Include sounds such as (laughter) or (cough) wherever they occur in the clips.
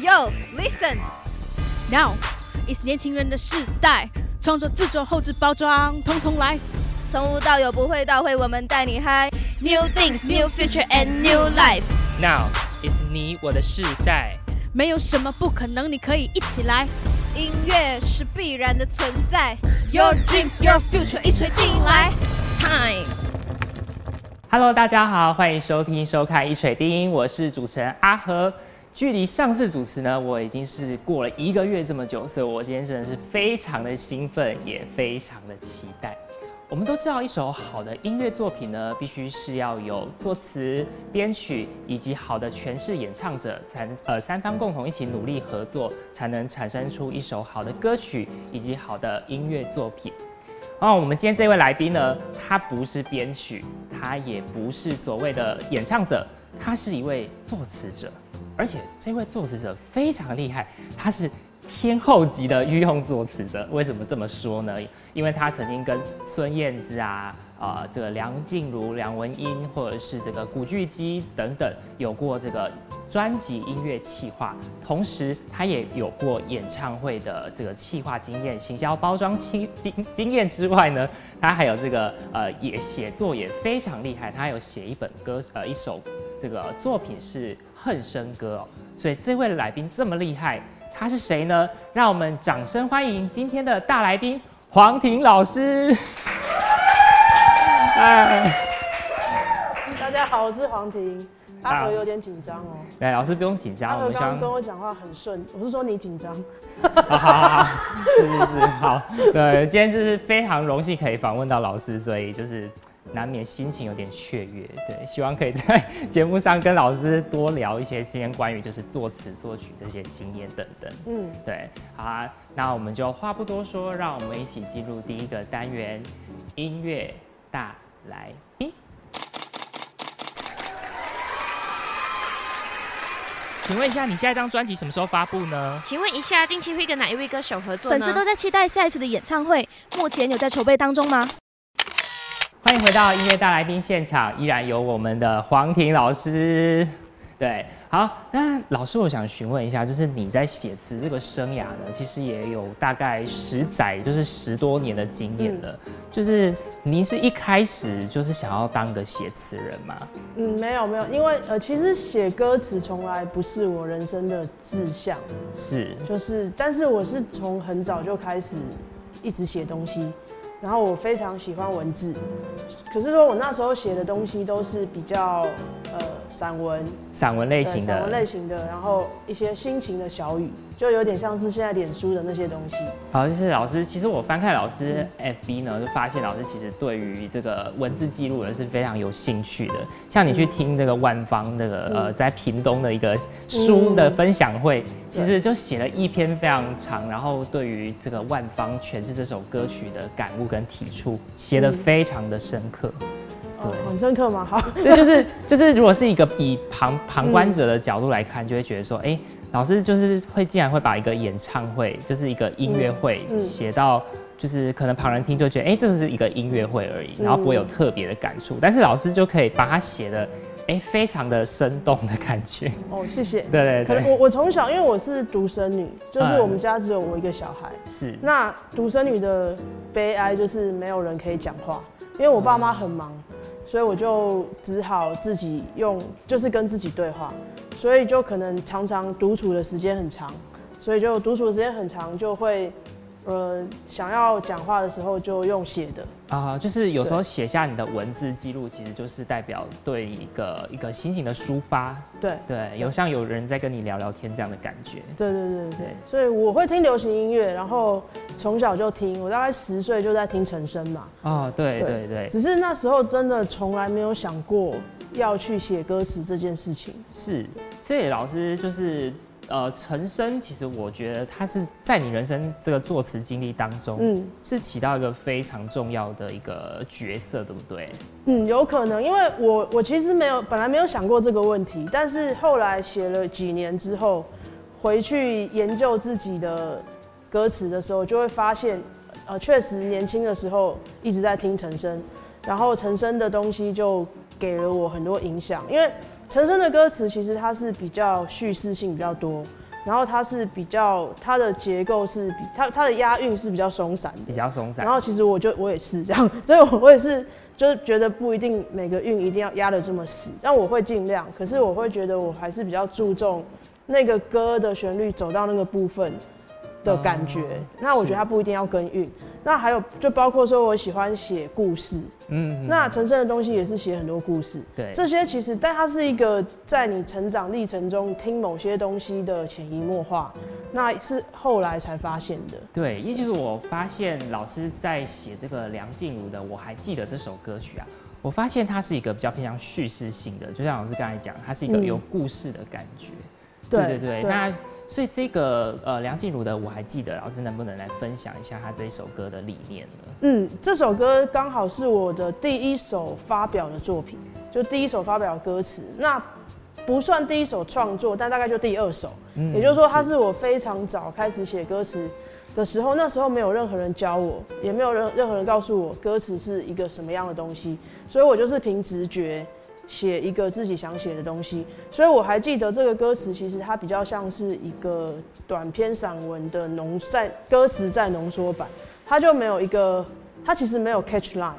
Yo, listen. Now is 年轻人的时代，创作、制作、后置、包装，通通来。从无到有，不会到会，我们带你嗨。New things, new future and new life. Now is 你我的时代，没有什么不可能，你可以一起来。音乐是必然的存在。Your dreams, your future，一锤定音来。Time. Hello，大家好，欢迎收听收看一锤定音，我是主持人阿和。距离上次主持呢，我已经是过了一个月这么久，所以我今天真的是非常的兴奋，也非常的期待。我们都知道，一首好的音乐作品呢，必须是要有作词、编曲以及好的诠释演唱者，才呃三方共同一起努力合作，才能产生出一首好的歌曲以及好的音乐作品。哦，我们今天这位来宾呢，他不是编曲，他也不是所谓的演唱者，他是一位作词者，而且这位作词者非常厉害，他是天后级的御用作词者。为什么这么说呢？因为他曾经跟孙燕姿啊、呃这个梁静茹、梁文音，或者是这个古巨基等等，有过这个专辑音乐企划，同时他也有过演唱会的这个企划经验、行销包装经经经验之外呢，他还有这个呃也写作也非常厉害，他有写一本歌呃一首这个作品是《恨生歌》哦，所以这位来宾这么厉害，他是谁呢？让我们掌声欢迎今天的大来宾黄婷老师。哎，大家好，我是黄婷。阿和有点紧张哦。来，老师不用紧阿张，我和刚刚跟我讲话很顺，我是说你紧张。好好好好，是是是，好，对，今天就是非常荣幸可以访问到老师，所以就是难免心情有点雀跃，对，希望可以在节目上跟老师多聊一些今天关于就是作词作曲这些经验等等，嗯，对，好啊，那我们就话不多说，让我们一起进入第一个单元——音乐大来宾。请问一下，你下一张专辑什么时候发布呢？请问一下，近期会跟哪一位歌手合作呢？粉丝都在期待下一次的演唱会，目前有在筹备当中吗？欢迎回到音乐大来宾现场，依然有我们的黄婷老师。对，好，那老师，我想询问一下，就是你在写词这个生涯呢，其实也有大概十载，就是十多年的经验了。就是您是一开始就是想要当个写词人吗？嗯，没有没有，因为呃，其实写歌词从来不是我人生的志向，是，就是，但是我是从很早就开始一直写东西，然后我非常喜欢文字，可是说我那时候写的东西都是比较呃散文，散文类型的散文类。型的，然后一些心情的小语，就有点像是现在脸书的那些东西。好，就是老师，其实我翻看老师 FB 呢，就发现老师其实对于这个文字记录呢是非常有兴趣的。像你去听这个万方那个、呃，在屏东的一个书的分享会，其实就写了一篇非常长，然后对于这个万方诠释这首歌曲的感悟跟体触，写的非常的深刻。哦，对很深刻吗？好，对，就是就是，如果是一个以旁旁观者的角度来看，就会觉得说，哎、老师就是会竟然会把一个演唱会，就是一个音乐会写到，就是可能旁人听就觉得，哎、这是一个音乐会而已，嗯然后不会有特别的感触，但是老师就可以把它写的，哎、非常的生动的感觉。哦，谢谢。(laughs) 对对对，可能我我从小因为我是独生女，就是嗯我们家只有我一个小孩。是，那独生女的悲哀就是没有人可以讲话，因为我爸妈很忙，所以我就只好自己用，就是跟自己对话，所以就可能常常独处的时间很长，所以就独处的时间很长，就会呃想要讲话的时候就用写的。啊、就是有时候写下你的文字记录，其实就是代表对一个一个心情的抒发，对对，有像有人在跟你聊聊天这样的感觉。对对对对所以我会听流行音乐，然后从小就听，我大概十岁就在听陈升嘛。哦，对对对对，只是那时候真的从来没有想过要去写歌词这件事情。是，所以老师就是呃，陈升，其实我觉得他是在你人生这个作词经历当中，嗯是起到一个非常重要的一个角色，对不对？嗯，有可能，因为我我其实没有本来没有想过这个问题，但是后来写了几年之后，回去研究自己的歌词的时候，就会发现，呃，确实年轻的时候一直在听陈升，然后陈升的东西就给了我很多影响，因为陈升的歌词其实它是比较叙事性比较多，然后它是比较它的结构是比它它的押韵是比较松散的比。较松散然。后其实我就我也是这样，所以我我也是就是觉得不一定每个韵一定要压得这么死，但我会尽量。可是我会觉得我还是比较注重那个歌的旋律走到那个部分的感觉。那我觉得它不一定要跟韵。那还有就包括说我喜欢写故事，嗯，那陈升的东西也是写很多故事。对，这些其实，但它是一个在你成长历程中听某些东西的潜移默化，那是后来才发现的。对，也就是我发现老师在写这个梁静茹的《我还记得》这首歌曲啊，我发现它是一个比较偏向叙事性的，就像老师刚才讲，它是一个嗯有故事的感觉。对对对，那所以这个呃梁静茹的《我还记得》，老师能不能来分享一下他这一首歌的理念呢？嗯，这首歌刚好是我的第一首发表的作品，就第一首发表的歌词。那不算第一首创作，但大概就第二首。嗯也就是说，它是我非常早开始写歌词的时候，那时候没有任何人教我，也没有任任何人告诉我歌词是一个什么样的东西，所以我就是凭直觉写一个自己想写的东西。所以我还记得这个歌词，其实它比较像是一个短篇散文的浓在歌词在浓缩版，它就没有一个，它其实没有 catch line，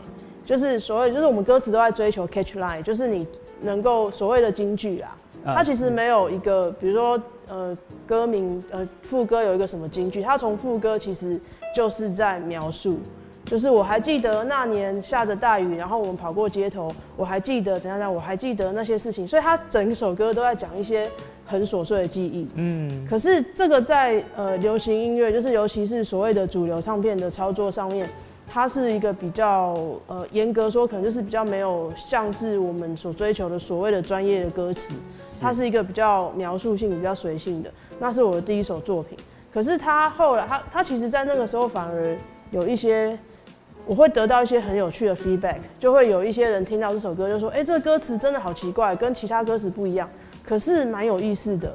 就是所谓就是我们歌词都在追求 catch line，就是你能够所谓的金句啊。呃它其实没有一个，比如说，呃，歌名，呃，副歌有一个什么金句，它从副歌其实就是在描述，就是我还记得那年下着大雨，然后我们跑过街头，我还记得怎样怎样，我还记得那些事情，所以他整首歌都在讲一些很琐碎的记忆。嗯，可是这个在呃流行音乐，就是尤其是所谓的主流唱片的操作上面，它是一个比较呃严格说，可能就是比较没有像是我们所追求的所谓的专业的歌词，它是一个比较描述性、比较随性的。那是我的第一首作品。可是它后来，它它其实在那个时候反而有一些，我会得到一些很有趣的 feedback，就会有一些人听到这首歌就说，哎、这歌词真的好奇怪，跟其他歌词不一样，可是蛮有意思的。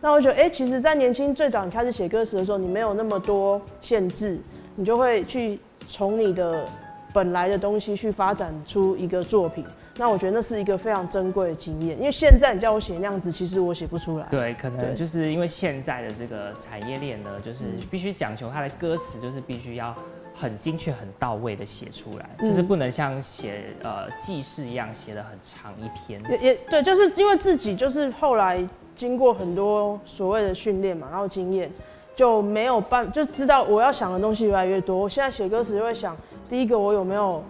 那我觉得，哎、其实，在年轻最早你开始写歌词的时候，你没有那么多限制，你就会去从你的本来的东西去发展出一个作品。那我觉得那是一个非常珍贵的经验，因为现在你叫我写那样子，其实我写不出来。对，可能就是因为现在的这个产业链呢，就是必须讲求它的歌词，就是必须要很精确、很到位的写出来，嗯就是不能像写呃记事一样写的很长一篇。也也对，就是因为自己就是后来经过很多所谓的训练嘛，然后经验就没有办，就知道我要想的东西越来越多。我现在写歌词就会想，第一个我有没有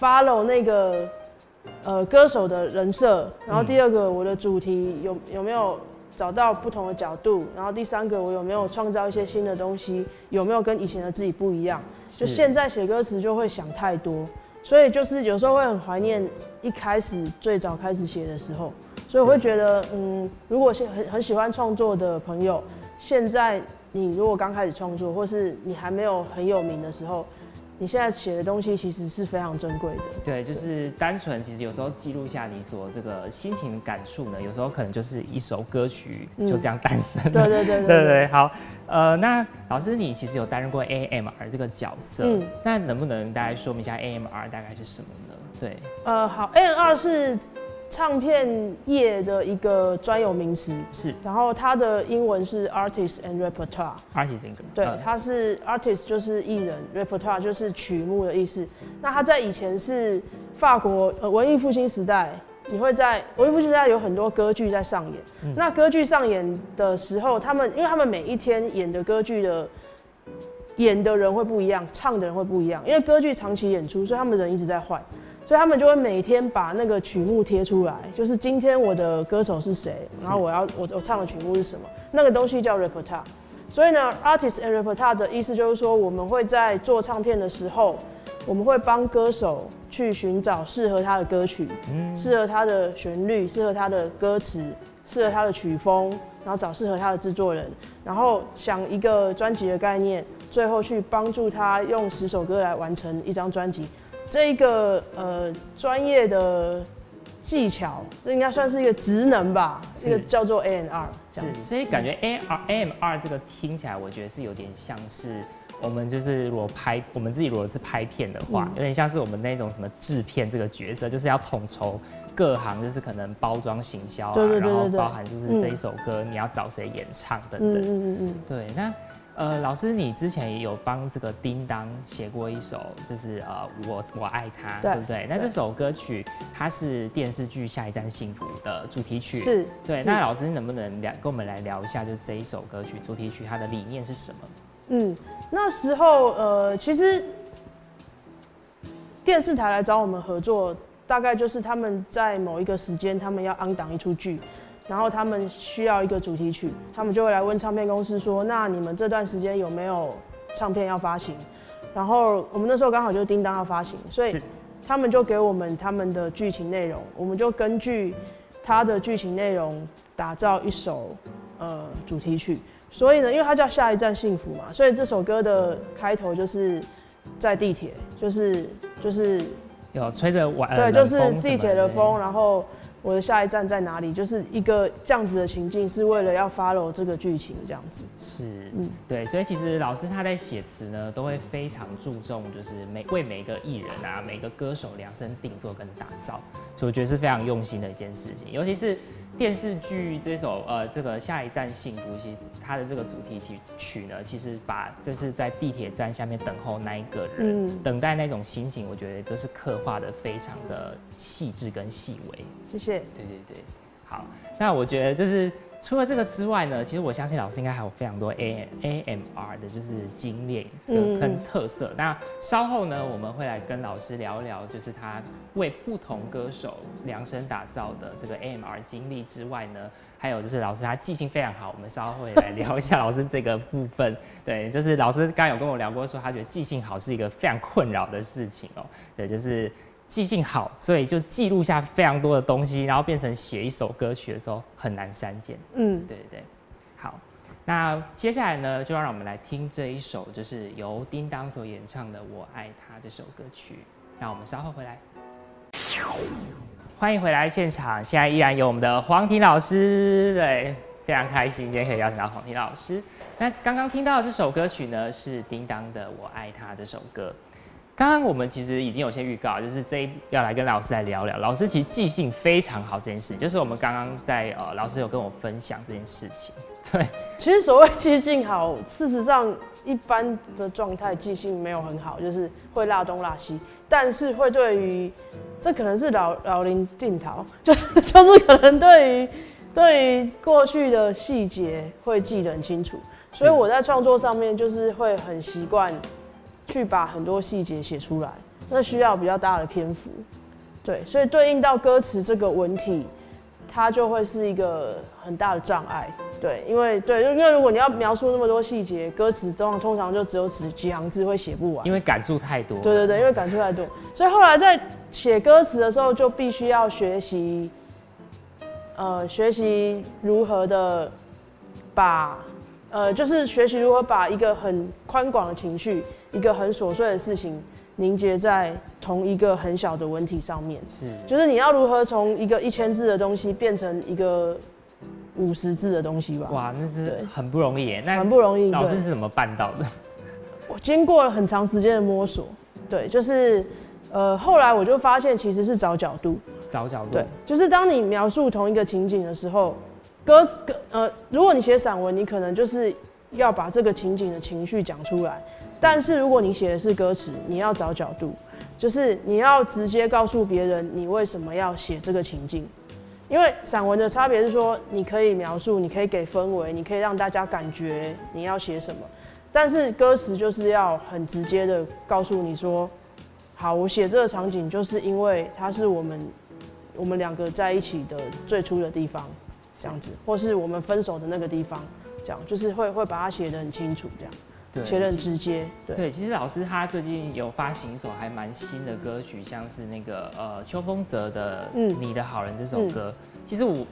follow 那个呃歌手的人设，然后第二个我的主题有有没有找到不同的角度，然后第三个我有没有创造一些新的东西，有没有跟以前的自己不一样？就现在写歌词就会想太多，所以就是有时候会很怀念一开始最早开始写的时候，所以我会觉得，嗯，如果是很很喜欢创作的朋友，现在你如果刚开始创作，或是你还没有很有名的时候，你现在写的东西其实是非常珍贵的。对，就是单纯，其实有时候记录下你所这个心情感触呢，有时候可能就是一首歌曲就这样诞生了。对对对对对对，好，呃，那老师你其实有担任过 AMR 这个角色，嗯那能不能大概说明一下 AMR 大概是什么呢？对，呃，好，AMR 是唱片业的一个专有名词，是然后它的英文是 Artist and Repertoire。artist 对，呃它是 artist 就是艺人，repertoire 就是曲目的意思。那它在以前是法国呃文艺复兴时代，你会在文艺复兴时代有很多歌剧在上演。那歌剧上演的时候，他们因为他们每一天演的歌剧的演的人会不一样，唱的人会不一样，因为歌剧长期演出，所以他们人一直在换。所以他们就会每天把那个曲目贴出来，就是今天我的歌手是谁，然后我要我我唱的曲目是什么，那个东西叫 repertoire。所以呢，artist and repertoire 的意思就是说，我们会在做唱片的时候，我们会帮歌手去寻找适合他的歌曲，适合他的旋律，适合他的歌词，适合他的曲风，然后找适合他的制作人，然后想一个专辑的概念，最后去帮助他用十首歌来完成一张专辑。这一个呃专业的技巧，这应该算是一个职能吧，是这个叫做 A N R 这样，子。所以感觉 A R A M R 这个听起来，我觉得是有点像是我们就是如果拍我们自己如果是拍片的话，嗯有点像是我们那种什么制片这个角色，就是要统筹各行就是可能包装行销然后包含就是嗯这一首歌你要找谁演唱等等。嗯嗯嗯嗯，对，那呃，老师你之前也有帮这个叮当写过一首，就是呃我我爱他，对对不对？那对这首歌曲它是电视剧《下一站幸福》的主题曲，是，对。是那老师能不能聊跟我们来聊一下，就这一首歌曲主题曲它的理念是什么？嗯，那时候呃，其实电视台来找我们合作，大概就是他们在某一个时间，他们要安档一出剧，然后他们需要一个主题曲，他们就会来问唱片公司说，那你们这段时间有没有唱片要发行？然后我们那时候刚好就是叮当要发行，所以他们就给我们他们的剧情内容，我们就根据他的剧情内容打造一首呃主题曲。所以呢，因为它叫下一站幸福嘛，所以这首歌的开头就是在地铁，就是就是有吹着晚对，呃就是地铁的风，然后我的下一站在哪里，就是一个这样子的情境，是为了要 follow 这个剧情这样子。是，嗯对，所以其实老师他在写词呢，都会非常注重，就是每为每个艺人啊，每个歌手量身定做跟打造，所以我觉得是非常用心的一件事情。尤其是电视剧这首呃这个下一站幸福，其实它的这个主题曲曲呢，其实把这是在地铁站下面等候那一个人，嗯，等待那种心情，我觉得都是刻画的非常的细致跟细微。谢谢。对对对，好，那我觉得这是除了这个之外呢，其实我相信老师应该还有非常多 A A M R 的就是经验跟特色。那稍后呢，我们会来跟老师聊一聊，就是他为不同歌手量身打造的这个 A M R 经历之外呢，还有就是老师他记性非常好，我们稍后会来聊一下老师这个部分。对，就是老师刚刚有跟我聊过，说他觉得记性好是一个非常困扰的事情哦、对，就是记性好，所以就记录下非常多的东西，然后变成写一首歌曲的时候很难删减。嗯，对对对，好，那接下来呢，就让我们来听这一首，就是由叮当所演唱的《我爱他》这首歌曲。让我们稍后回来。欢迎回来现场，现在依然有我们的黄婷老师，对，非常开心今天可以邀请到黄婷老师。那刚刚听到的这首歌曲呢，是叮当的《我爱他》这首歌。刚刚我们其实已经有些预告，就是这一要来跟老师来聊聊。老师其实记性非常好这件事，就是我们刚刚在呃，老师有跟我分享这件事情。对，(laughs) 其实所谓记性好，事实上一般的状态记性没有很好，就是会落东落西，但是会对于这可能是老老林定陶，就是 (laughs) 就是可能对于对于过去的细节会记得很清楚，所以我在创作上面就是会很习惯去把很多细节写出来，那需要比较大的篇幅，对，所以对应到歌词这个文体，它就会是一个很大的障碍。对，因为对，因为如果你要描述那么多细节，歌词通常通常就只有几几行字会写不完。因为感触太多。对对对，因为感触太多，所以后来在写歌词的时候，就必须要学习，呃，学习如何的把，呃，就是学习如何把一个很宽广的情绪，一个很琐碎的事情，凝结在同一个很小的文体上面。是就是你要如何从一个一千字的东西变成一个五十字的东西吧？哇，那是很不容易耶。那很不容易。老师是怎么办到的？我经过了很长时间的摸索，对，就是呃，后来我就发现其实是找角度，找角度。对，就是当你描述同一个情景的时候，歌歌呃，如果你写散文，你可能就是要把这个情景的情绪讲出来，但是如果你写的是歌词，你要找角度，就是你要直接告诉别人你为什么要写这个情境。因为散文的差别是说，你可以描述，你可以给氛围，你可以让大家感觉你要写什么，但是歌词就是要很直接的告诉你说，好，我写这个场景就是因为它是我们我们两个在一起的最初的地方，这样子，或是我们分手的那个地方，这样就是会会把它写得很清楚，这样对写得很直接，对。对，其实老师他最近有发行一首还蛮新的歌曲，像是那个呃秋风泽的《嗯你的好人》这首歌。其实我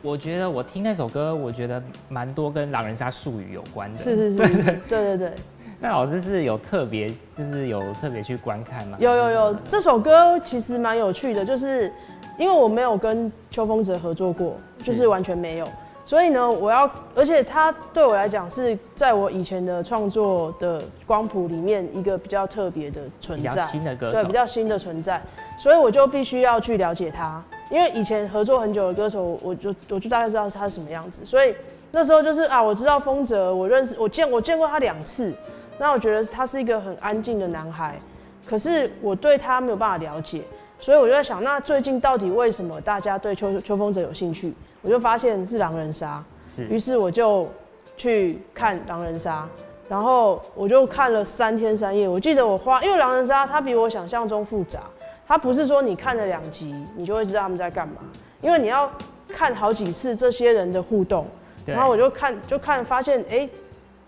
我觉得我听那首歌，我觉得蛮多跟狼人杀术语有关的。是是是，(laughs) 对对对，那老师是有特别，就是有特别去观看吗？有有有，这首歌其实蛮有趣的，就是因为我没有跟邱风泽合作过，就是完全没有，所以呢，我要，而且他对我来讲是在我以前的创作的光谱里面一个比较特别的存比较在，新的歌对，比。较新的存在，所以我就必须要去了解他。因为以前合作很久的歌手，我就我就大概知道他是什么样子，所以那时候就是啊，我知道丰泽，我认识我见我见过他两次，那我觉得他是一个很安静的男孩，可是我对他没有办法了解，所以我就在想，那最近到底为什么大家对秋秋风泽有兴趣？我就发现是狼人杀，是于是我就去看狼人杀，然后我就看了三天三夜。我记得我花，因为狼人杀它比我想象中复杂，它不是说你看了两集你就会知道他们在干嘛，因为你要看好几次这些人的互动，然后我就看就看发现，哎、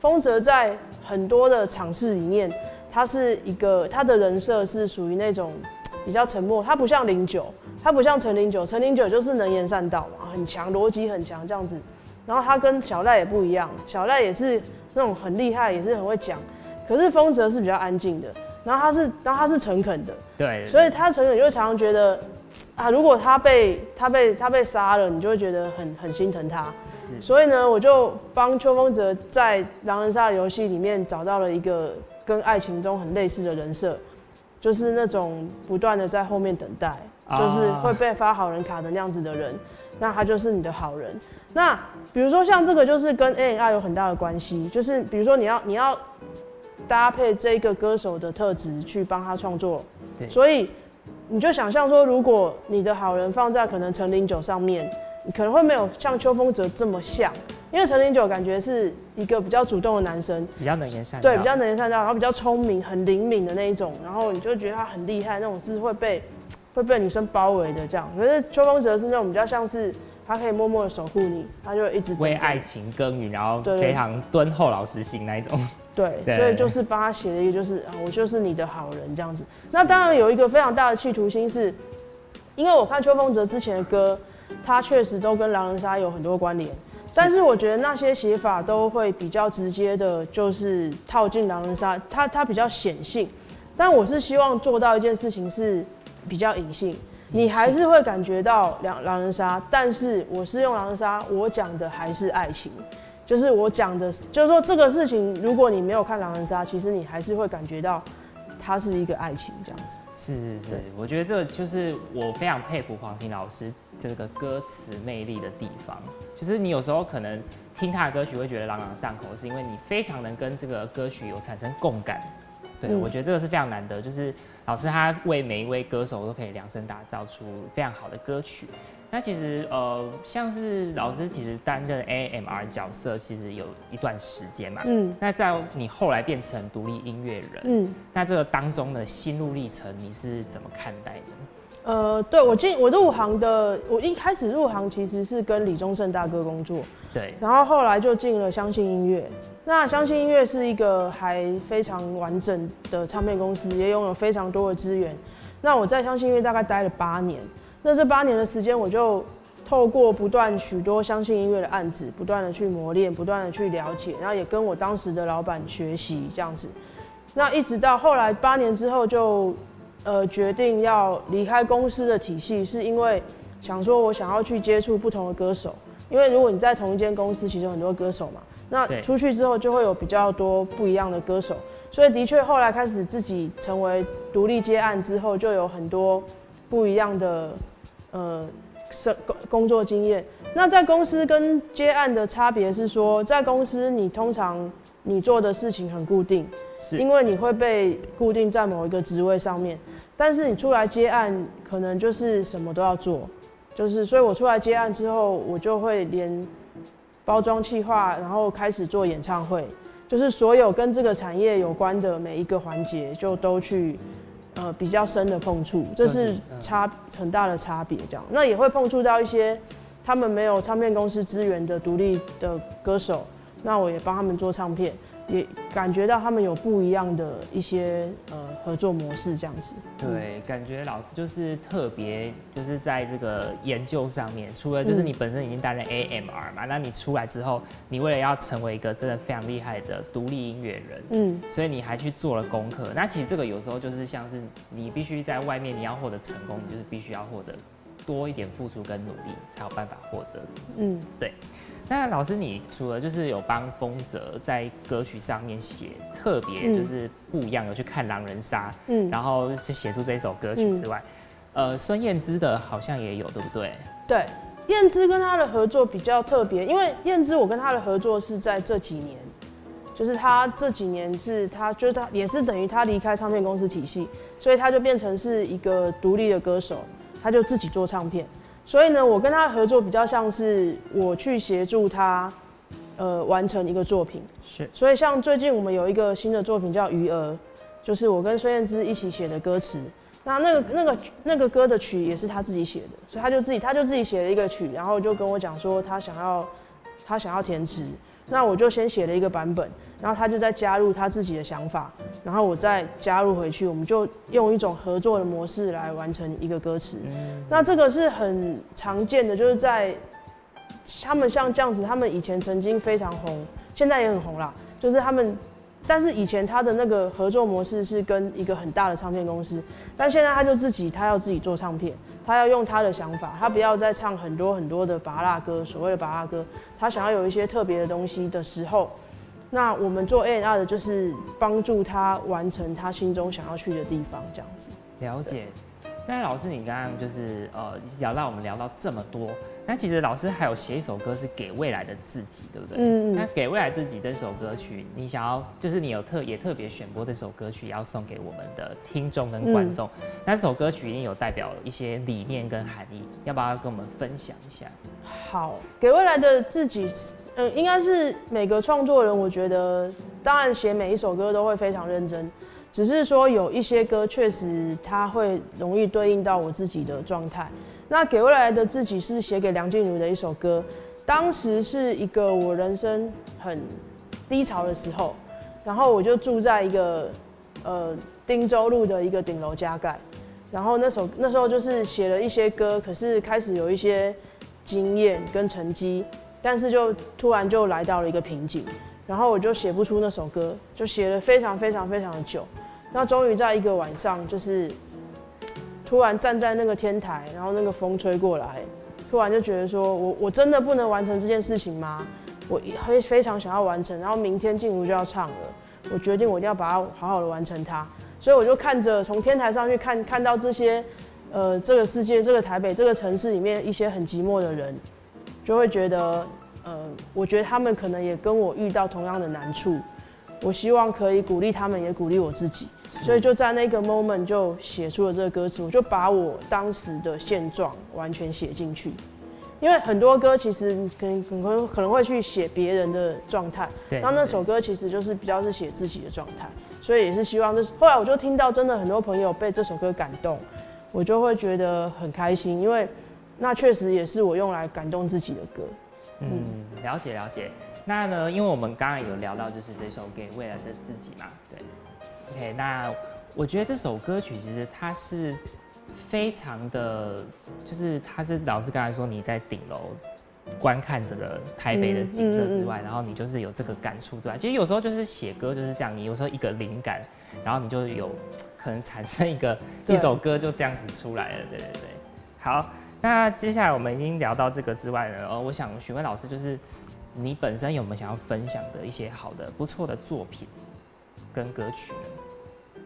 丰泽在很多的场次里面，他是一个他的人设是属于那种比较沉默，他不像零九，他不像陈零九，陈零九就是能言善道嘛，很强，逻辑很强这样子。然后他跟小赖也不一样，小赖也是那种很厉害，也是很会讲。可是丰泽是比较安静的，然后他是，然后他是诚恳的，对，所以他诚恳就会常常觉得啊，如果他被他被他被杀了，你就会觉得很很心疼他。所以呢，我就帮邱风泽在狼人杀的游戏里面找到了一个跟爱情中很类似的人设，就是那种不断的在后面等待，啊就是会被发好人卡的那样子的人，那他就是你的好人。那比如说像这个，就是跟 A N R 有很大的关系，就是比如说你要你要搭配这个歌手的特质去帮他创作，对所以你就想象说，如果你的好人放在可能陈零九上面，你可能会没有像邱风泽这么像，因为陈零九感觉是一个比较主动的男生，比较能言善道，对，比较能言善道，然后比较聪明、很灵敏的那一种，然后你就觉得他很厉害，那种是会被会被女生包围的这样。可是邱风泽是那种比较像是他可以默默的守护你，他就一直为爱情耕耘，然后非常敦厚老实型那一种。对，对所以就是帮他写了一个，就是啊，我就是你的好人这样子。那当然有一个非常大的企图心是，因为我看邱风泽之前的歌，他确实都跟狼人杀有很多关联，但是我觉得那些写法都会比较直接的，就是套进狼人杀，它它比较显性。但我是希望做到一件事情是比较隐性，你还是会感觉到狼狼人杀，但是我是用狼人杀，我讲的还是爱情。就是我讲的，就是说这个事情，如果你没有看狼人杀，其实你还是会感觉到它是一个爱情这样子。是是是，我觉得这个就是我非常佩服黄婷老师这个歌词魅力的地方。就是你有时候可能听他的歌曲会觉得朗朗上口，是因为你非常能跟这个歌曲有产生共感。对，嗯我觉得这个是非常难得，就是老师他为每一位歌手都可以量身打造出非常好的歌曲。那其实呃，像是老师其实担任 AMR 角色，其实有一段时间嘛。嗯那在你后来变成独立音乐人，嗯，那这个当中的心路历程，你是怎么看待的？呃，对我进我入行的，我一开始入行其实是跟李宗盛大哥工作，对，然后后来就进了相信音乐。那相信音乐是一个还非常完整的唱片公司，也拥有非常多的资源。那我在相信音乐大概待了八年，那这八年的时间，我就透过不断许多相信音乐的案子，不断的去磨练，不断的去了解，然后也跟我当时的老板学习这样子。那一直到后来八年之后就，呃决定要离开公司的体系，是因为想说我想要去接触不同的歌手，因为如果你在同一间公司，其实有很多歌手嘛，那出去之后就会有比较多不一样的歌手，所以的确后来开始自己成为独立接案之后，就有很多不一样的呃生工工作经验。那在公司跟接案的差别是说，在公司你通常你做的事情很固定，是因为你会被固定在某一个职位上面，但是你出来接案，可能就是什么都要做，就是所以我出来接案之后，我就会连包装企划，然后开始做演唱会，就是所有跟这个产业有关的每一个环节，就都去呃比较深的碰触，这是嗯差很大的差别。这样，那也会碰触到一些他们没有唱片公司资源的独立的歌手，那我也帮他们做唱片，也感觉到他们有不一样的一些呃合作模式这样子。对，感觉老师就是特别，就是在这个研究上面，除了就是嗯你本身已经担任 AMR 嘛，那你出来之后，你为了要成为一个真的非常厉害的独立音乐人，嗯，所以你还去做了功课。那其实这个有时候就是像是你必须在外面你要获得成功，你就是必须要获得多一点付出跟努力，才有办法获得。嗯，那老师，你除了就是有帮丰泽在歌曲上面写特别嗯就是不一样，有去看狼人杀，嗯，然后就写出这首歌曲之外，呃孙燕姿的好像也有，对不对？对，燕姿跟他的合作比较特别，因为燕姿我跟他的合作是在这几年，就是他这几年是他就是他也是等于他离开唱片公司体系，所以他就变成是一个独立的歌手，他就自己做唱片。所以呢，我跟他的合作比较像是我去协助他，呃，完成一个作品。是，所以像最近我们有一个新的作品叫《余额》，就是我跟孙燕姿一起写的歌词。那那个那个那个歌的曲也是他自己写的，所以他就自己他就自己写了一个曲，然后就跟我讲说他想要他想要填词。那我就先写了一个版本，然后他就再加入他自己的想法，然后我再加入回去，我们就用一种合作的模式来完成一个歌词。那这个是很常见的，就是在他们像这样子，他们以前曾经非常红，现在也很红啦。就是他们，但是以前他的那个合作模式是跟一个很大的唱片公司，但现在他就自己，他要自己做唱片。他要用他的想法，他不要再唱很多很多的拔蜡歌，所谓的拔蜡歌，他想要有一些特别的东西的时候，那我们做 A N R 的就是帮助他完成他心中想要去的地方，这样子。了解。那老师，你刚刚就是呃，聊到我们聊到这么多。那其实老师还有写一首歌是给未来的自己，对不对？嗯那给未来自己这首歌曲，你想要就是你有特也特别选播这首歌曲，要送给我们的听众跟观众。那这首歌曲一定有代表一些理念跟含义，要不要跟我们分享一下？好，给未来的自己，嗯，应该是每个创作人，我觉得当然写每一首歌都会非常认真，只是说有一些歌确实它会容易对应到我自己的状态。那给未来的自己是写给梁静茹的一首歌，当时是一个我人生很低潮的时候，然后我就住在一个呃汀州路的一个顶楼加盖，然后那首那时候就是写了一些歌，可是开始有一些经验跟成绩，但是就突然就来到了一个瓶颈，然后我就写不出那首歌，就写了非常非常非常的久，那终于在一个晚上就是。突然站在那个天台，然后那个风吹过来，突然就觉得说，我我真的不能完成这件事情吗？我非非常想要完成，然后明天静茹就要唱了，我决定我一定要把它好好的完成它。所以我就看着从天台上去看，看到这些，呃，这个世界，这个台北，这个城市里面一些很寂寞的人，就会觉得，呃，我觉得他们可能也跟我遇到同样的难处。我希望可以鼓励他们，也鼓励我自己，所以就在那个 moment 就写出了这个歌词。我就把我当时的现状完全写进去，因为很多歌其实可能可能可能会去写别人的状态，那那首歌其实就是比较是写自己的状态，所以也是希望。这后来我就听到真的很多朋友被这首歌感动，我就会觉得很开心，因为那确实也是我用来感动自己的歌。嗯，了解了解。那呢？因为我们刚刚有聊到，就是这首给未来的自己嘛，对。OK，那我觉得这首歌曲其实它是非常的，就是它是老师刚才说你在顶楼观看这个台北的景色之外，然后你就是有这个感触之外，其实有时候就是写歌就是这样，你有时候一个灵感，然后你就有可能产生一个一首歌就这样子出来了，对对对。好，那接下来我们已经聊到这个之外呢，呃，我想询问老师就是。你本身有没有想要分享的一些好的、不错的作品跟歌曲呢？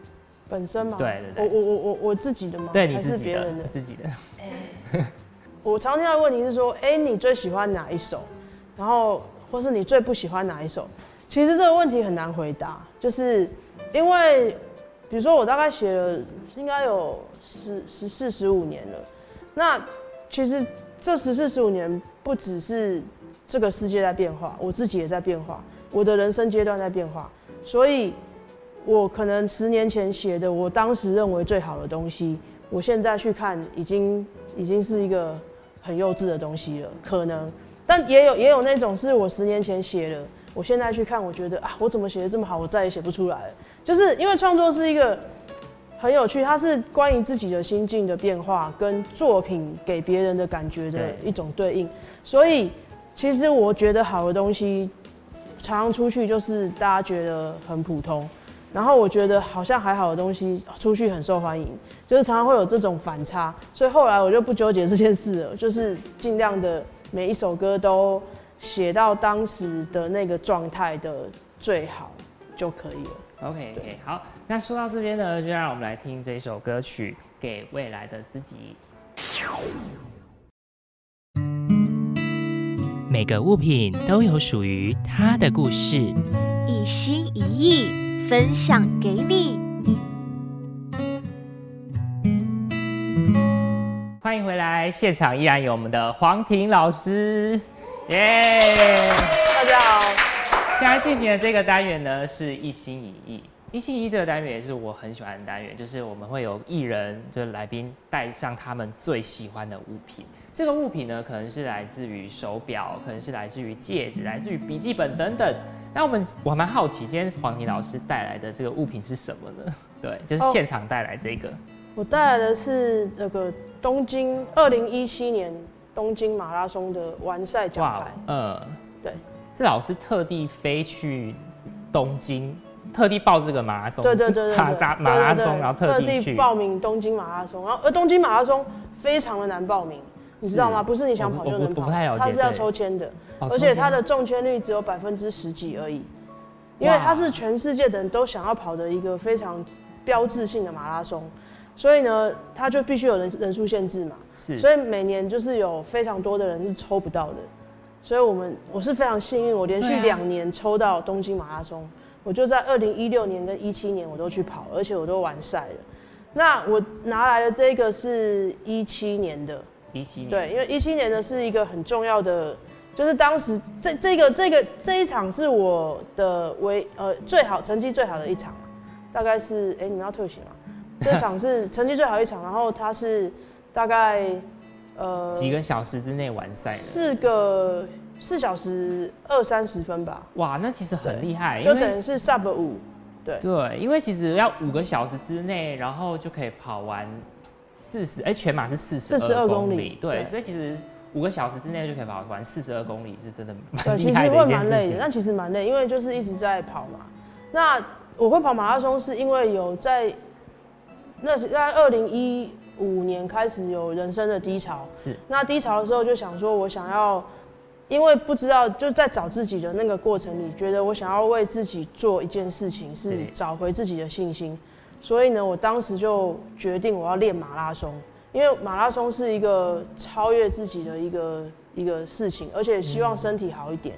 本身吗？对对对，我我我我我自己的吗？对，你自己的，自己的。哎，(laughs) 我常听到的问题是说，哎，你最喜欢哪一首？然后，或是你最不喜欢哪一首？其实这个问题很难回答，就是因为，比如说我大概写了应该有十十四十五年了，那其实这十四十五年不只是。这个世界在变化，我自己也在变化，我的人生阶段在变化，所以，我可能十年前写的，我当时认为最好的东西，我现在去看，已经已经是一个很幼稚的东西了，可能，但也有也有那种是我十年前写的，我现在去看，我觉得啊，我怎么写的这么好，我再也写不出来了，就是因为创作是一个很有趣，它是关于自己的心境的变化，跟作品给别人的感觉的一种对应，所以。其实我觉得好的东西，常常出去就是大家觉得很普通，然后我觉得好像还好的东西出去很受欢迎，就是常常会有这种反差，所以后来我就不纠结这件事了，就是尽量的每一首歌都写到当时的那个状态的最好就可以了。OK OK，好，那说到这边呢，就让我们来听这首歌曲《给未来的自己。每个物品都有属于它的故事，一心一意分享给你。欢迎回来，现场依然有我们的黄婷老师，耶！大家好，现在进行的这个单元呢是一心一意。一心一意这个单元也是我很喜欢的单元，就是我们会有艺人，就是来宾带上他们最喜欢的物品。这个物品呢，可能是来自于手表，可能是来自于戒指，来自于笔记本等等。那我们我还蛮好奇，今天黄婷老师带来的这个物品是什么呢？(laughs) 对，就是现场带来这个。我带来的是那个东京二零一七年东京马拉松的完赛奖牌。嗯，对，是老师特地飞去东京。特地报这个马拉松，对对对对，马拉马拉松，然后特地报名东京马拉松，然后而东京马拉松非常的难报名，你知道吗？不是你想跑就能跑，它是要抽签的，而且它的中签率只有百分之十几而已，因为它是全世界的人都想要跑的一个非常标志性的马拉松，所以呢，它就必须有人人数限制嘛，是，所以每年就是有非常多的人是抽不到的，所以我们我是非常幸运，我连续两年抽到东京马拉松。我就在二零一六年跟一七年我都去跑，而且我都完赛了。那我拿来的这个是一七年的，一七年对，因为一七年呢是一个很重要的，就是当时这这个这个这一场是我的唯呃最好成绩最好的一场，大概是哎你们要特写吗？(laughs) 这场是成绩最好一场，然后它是大概呃几个小时之内完赛，四个。四小时二三十分吧。哇，那其实很厉害，就等于是 sub 五。对对，因为其实要五个小时之内，然后就可以跑完四十，哎，全马是四十四十二公里。对，所以其实五个小时之内就可以跑完四十二公里，是真的蛮厉害的会蛮累的，但其实蛮累，因为就是一直在跑嘛。那我会跑马拉松，是因为有在那在二零一五年开始有人生的低潮。是。那低潮的时候就想说，我想要。因为不知道，就在找自己的那个过程里，觉得我想要为自己做一件事情，是找回自己的信心。所以呢，我当时就决定我要练马拉松，因为马拉松是一个超越自己的一个一个事情，而且希望身体好一点，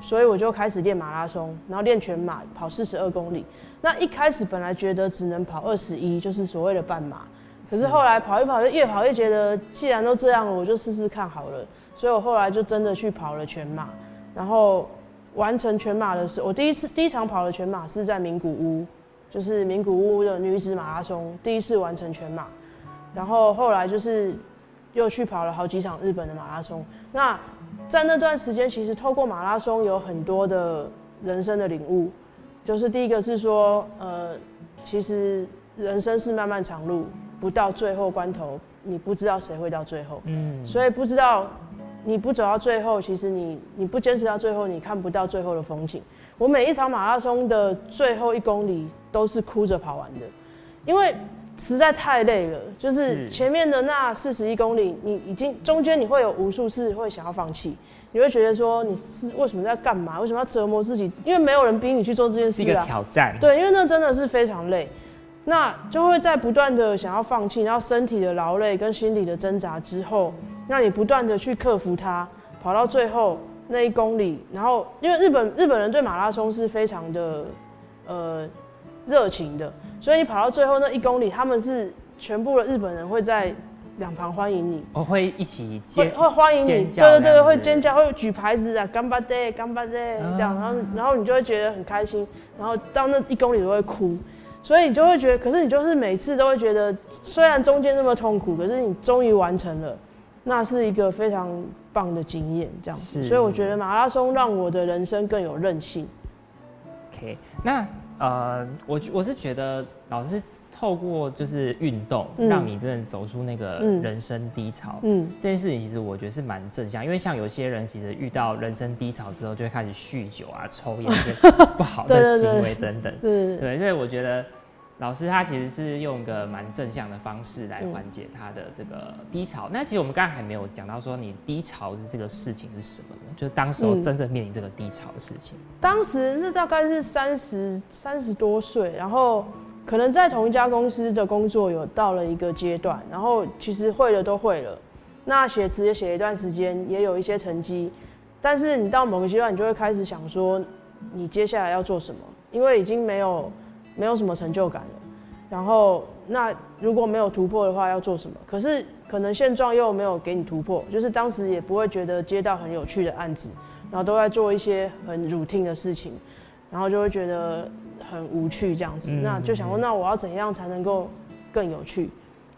所以我就开始练马拉松，然后练全马，跑四十二公里。那一开始本来觉得只能跑二十一，就是所谓的半马。可是后来跑一跑，就越跑越觉得，既然都这样了，我就试试看好了。所以我后来就真的去跑了全马，然后完成全马的时候，我第一次第一场跑的全马是在名古屋，就是名古屋的女子马拉松，第一次完成全马。然后后来就是又去跑了好几场日本的马拉松。那在那段时间，其实透过马拉松有很多的人生的领悟，就是第一个是说，呃，其实人生是漫漫长路。不到最后关头，你不知道谁会到最后。嗯，所以不知道你不走到最后，其实你你不坚持到最后，你看不到最后的风景。我每一场马拉松的最后一公里都是哭着跑完的，因为实在太累了。就是前面的那四十一公里，你已经中间你会有无数次会想要放弃，你会觉得说你是为什么在干嘛？为什么要折磨自己？因为没有人逼你去做这件事啊。一个挑战。对，因为那真的是非常累。那就会在不断的想要放弃，然后身体的劳累跟心理的挣扎之后，让你不断的去克服它，跑到最后那一公里，然后因为日本日本人对马拉松是非常的呃热情的，所以你跑到最后那一公里，他们是全部的日本人会在两旁欢迎你，我会一起会会欢迎你，对对对，会尖叫，会举牌子啊，干巴爹干巴爹这样，然后然后你就会觉得很开心，然后到那一公里都会哭。所以你就会觉得，可是你就是每次都会觉得，虽然中间那么痛苦，可是你终于完成了，那是一个非常棒的经验，这样子。所以我觉得马拉松让我的人生更有韧性。OK，那呃，我我是觉得老师透过就是运动，让你真的走出那个人生低潮。嗯，这件事情其实我觉得是蛮正向，因为像有些人其实遇到人生低潮之后，就会开始酗酒啊、抽烟这些不好的 (laughs) 行为等等。对对，所以我觉得。老师他其实是用一个蛮正向的方式来缓解他的这个低潮。那其实我们刚才还没有讲到说你低潮的这个事情是什么呢？就是当时候真正面临这个低潮的事情。当时那大概是三十三十多岁，然后可能在同一家公司的工作有到了一个阶段，然后其实会的都会了，那写词也写一段时间，也有一些成绩，但是你到某个阶段，你就会开始想说，你接下来要做什么？因为已经没有没有什么成就感了。然后那如果没有突破的话，要做什么？可是可能现状又没有给你突破，就是当时也不会觉得接到很有趣的案子，然后都在做一些很 routine 的事情，然后就会觉得。很无趣这样子，那就想说，那我要怎样才能够更有趣？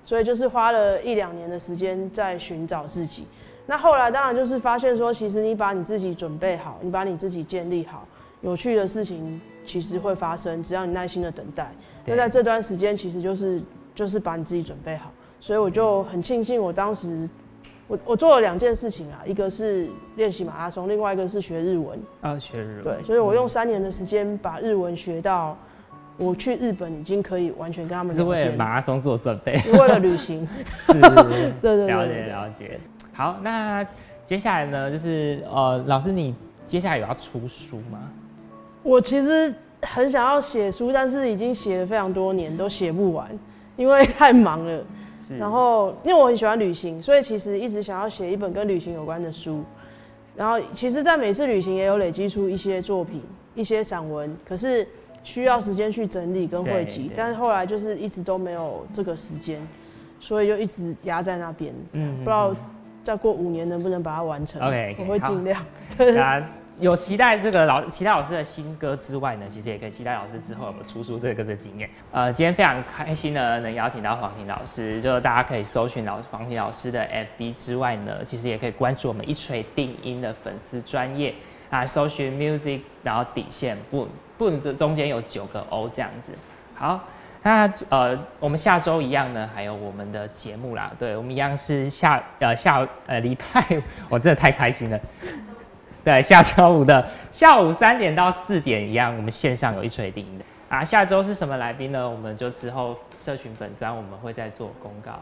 所以就是花了一两年的时间在寻找自己。那后来当然就是发现说，其实你把你自己准备好，你把你自己建立好，有趣的事情其实会发生，只要你耐心的等待。那在这段时间，其实就是就是把你自己准备好。所以我就很庆幸我当时。我我做了两件事情啊，一个是练习马拉松，另外一个是学日文。啊，学日文。对，所以我用三年的时间把日文学到，我去日本已经可以完全跟他们。是为了马拉松做准备。为了旅行。(laughs) 是。对对对。了解了解。好，那接下来呢，就是呃，老师，你接下来有要出书吗？我其实很想要写书，但是已经写了非常多年，都写不完，因为太忙了。然后，因为我很喜欢旅行，所以其实一直想要写一本跟旅行有关的书。然后，其实，在每次旅行也有累积出一些作品、一些散文，可是需要时间去整理跟汇集。但是后来就是一直都没有这个时间，所以就一直压在那边。嗯，不知道再过五年能不能把它完成。OK，我会尽量。有期待这个老期待老师的新歌之外呢，其实也可以期待老师之后有没有出书这个的经验。呃，今天非常开心呢，能邀请到黄婷老师，就大家可以搜寻老黄婷老师的 FB 之外呢，其实也可以关注我们一锤定音的粉丝专业啊，搜寻 music，然后底线不不这中间有九个 O 这样子。好，那呃我们下周一样呢，还有我们的节目啦，对我们一样是下呃下呃礼拜，(laughs) 我真的太开心了。对，下周五的下午三点到四点一样，我们线上有一锤定音的啊。下周是什么来宾呢？我们就之后社群粉专我们会再做公告。